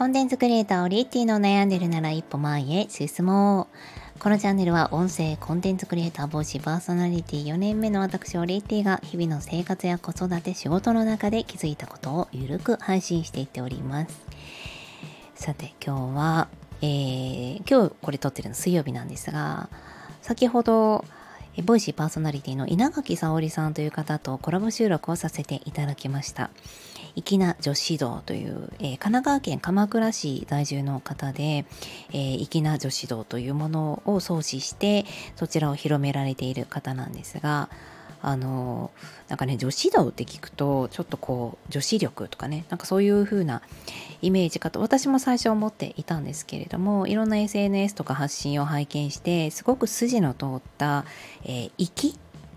コンテンツクリエイターオリエティの悩んでるなら一歩前へ進もう。このチャンネルは音声コンテンツクリエイター帽子パーソナリティ4年目の私オリエティが日々の生活や子育て仕事の中で気づいたことをゆるく配信していっております。さて今日は、えー、今日これ撮ってるの水曜日なんですが先ほどボイシーパーソナリティの稲垣沙織さんという方とコラボ収録をさせていただきました。粋な女子道という、えー、神奈川県鎌倉市在住の方で、えー、粋な女子道というものを創始してそちらを広められている方なんですがあのなんかね女子道って聞くとちょっとこう女子力とかねなんかそういう風なイメージかと私も最初思っていたんですけれどもいろんな SNS とか発信を拝見してすごく筋の通った「えー、粋」っ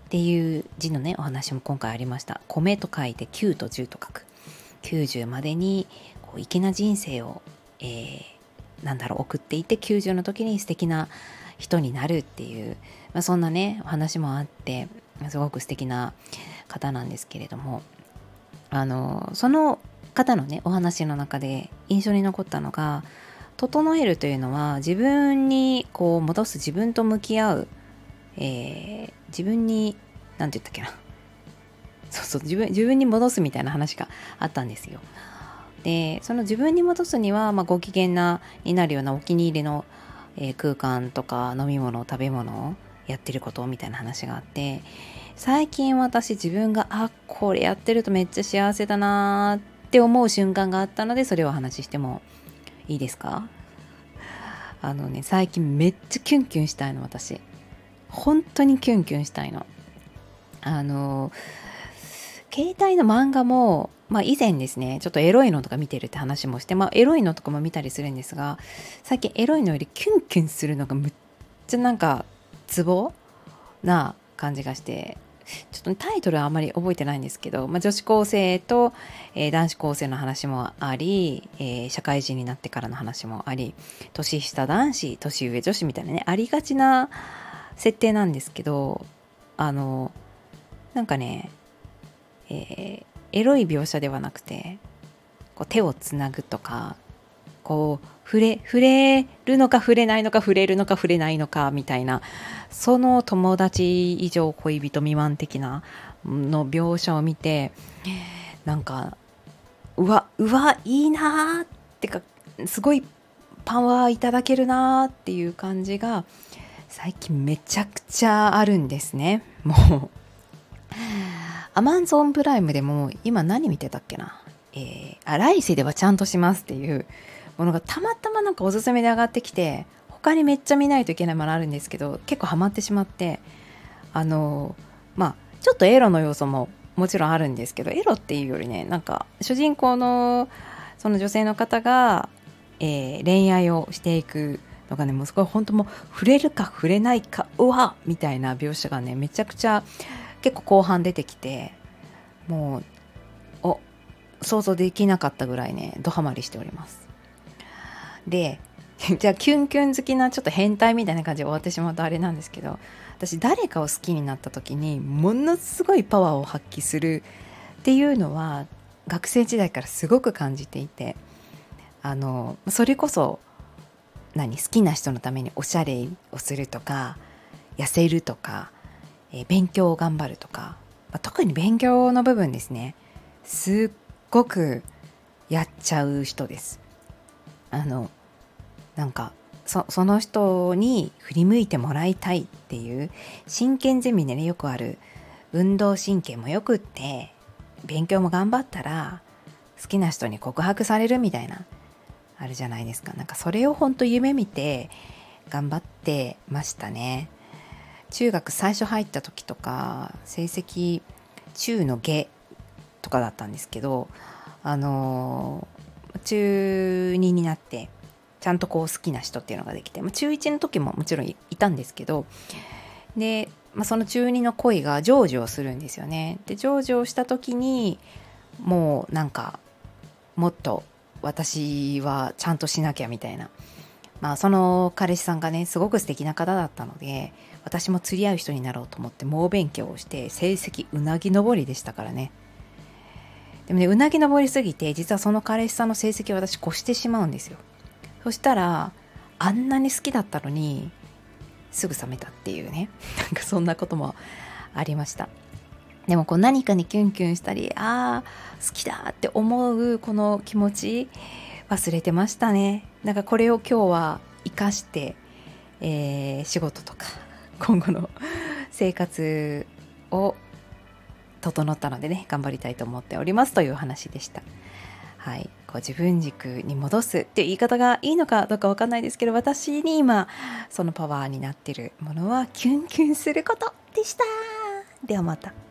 ていう字のねお話も今回ありました。米と書いて9と10と書く。90までにこう粋な人生を、えー、なんだろう送っていって90の時に素敵な人になるっていう、まあ、そんなねお話もあってすごく素敵な方なんですけれどもあのその方のねお話の中で印象に残ったのが整えるというのは自分にこう戻す自分と向き合う、えー、自分に何て言ったっけなそうそう自分自分に戻すみたいな話があったんですよ。でその自分に戻すには、まあ、ご機嫌なになるようなお気に入りの、えー、空間とか飲み物食べ物やってることみたいな話があって最近私自分があこれやってるとめっちゃ幸せだなって思う瞬間があったのでそれをお話ししてもいいですか？あのね最近めっちゃキュンキュンしたいの私。本当にキュンキュンしたいの。あの携帯の漫画もまあ以前ですねちょっとエロいのとか見てるって話もしてまあエロいのとかも見たりするんですが最近エロいのよりキュンキュンするのがむっちゃなんかツボな感じがしてちょっとタイトルはあまり覚えてないんですけど、まあ、女子高生と、えー、男子高生の話もあり、えー、社会人になってからの話もあり年下男子年上女子みたいなねありがちな設定なんですけどあのなんかね、えー、エロい描写ではなくてこう手をつなぐとかこう触れ触れるのか触れないのか触れるのか触れないのかみたいなその友達以上恋人未満的なの描写を見てなんかうわうわいいなーってかすごいパワーいただけるなーっていう感じが最近めちゃくちゃあるんですね。もうアマンゾンプライムでも今何見てたっけな？えー、あ来世ではちゃんとしますっていうものがたまたまなんかおすすめで上がってきて他にめっちゃ見ないといけないものあるんですけど結構ハマってしまってあのまあちょっとエロの要素ももちろんあるんですけどエロっていうよりねなんか主人公のその女性の方が、えー、恋愛をしていくのがねもうすごい本当もう触れるか触れないかうわみたいな描写がねめちゃくちゃ結構後半出てきてもうお想像できなかったぐらいねドハマりしております。で じゃあキュンキュン好きなちょっと変態みたいな感じで終わってしまうとあれなんですけど私誰かを好きになった時にものすごいパワーを発揮するっていうのは学生時代からすごく感じていてあのそれこそ何好きな人のためにおしゃれをするとか痩せるとか、えー、勉強を頑張るとか、まあ、特に勉強の部分ですね。すっごくやっちゃう人です。あのなんかその人に振り向いてもらいたいっていう真剣ゼミでねよくある運動神経もよくって勉強も頑張ったら好きな人に告白されるみたいなあるじゃないですか。なんかそれを本当夢見て頑張ってましたね。中学最初入った時とか成績中の下とかだったんですけどあの中2になってちゃんとこう好きな人っていうのができて、まあ、中1の時ももちろんいたんですけどで、まあ、その中2の恋が成就をするんですよね。で成就をした時にもうなんかもっと私はちゃんとしなきゃみたいな、まあ、その彼氏さんがねすごく素敵な方だったので私も釣り合う人になろうと思って猛勉強をして成績うなぎ登りでしたからねでもねうなぎ登りすぎて実はその彼氏さんの成績を私越してしまうんですよ。そしたらあんなに好きだったのにすぐ冷めたっていうね。なんかそんなこともありました。でもこう何かにキュンキュンしたりああ好きだって思うこの気持ち忘れてましたね。なんかこれを今日は生かして、えー、仕事とか今後の生活を整ったのでね頑張りたいと思っておりますという話でした。はい、こう自分軸に戻すっていう言い方がいいのかどうか分かんないですけど私に今そのパワーになってるものはキュンキュンすることでしたではまた。